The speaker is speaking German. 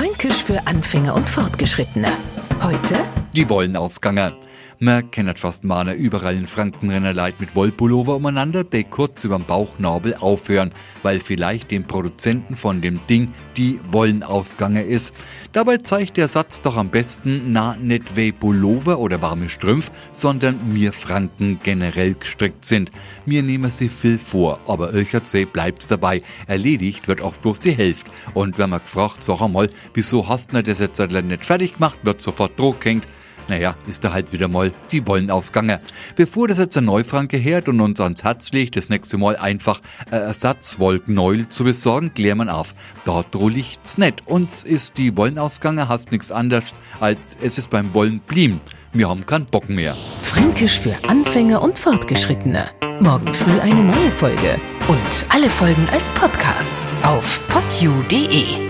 Fränkisch für Anfänger und Fortgeschrittene. Heute Die Wollenausganger. Man kennt fast mal überall in Franken rennen mit Wollpullover umeinander, die kurz überm Bauchnabel aufhören, weil vielleicht dem Produzenten von dem Ding die Wollenausganger ist. Dabei zeigt der Satz doch am besten, na, nicht wie Pullover oder warme Strümpf, sondern mir Franken generell gestrickt sind. Mir nehmen sie viel vor, aber eucher zwei bleibt's dabei. Erledigt wird oft bloß die Hälfte. Und wenn man gefragt, sag einmal, wieso hast du das jetzt nicht fertig gemacht, wird sofort Druck hängt. Naja, ist da halt wieder mal die Wollenausganger. Bevor das jetzt ein Neufranke hört und uns ans Herz legt, das nächste Mal einfach äh, Ersatzwollknäuel zu besorgen, klär man auf. Dort liegt's nicht. Uns ist die Wollenausganger hast nichts anderes, als es ist beim Wollen blieben. Wir haben keinen Bock mehr. Fränkisch für Anfänger und Fortgeschrittene. Morgen früh eine neue Folge. Und alle Folgen als Podcast auf podu.de.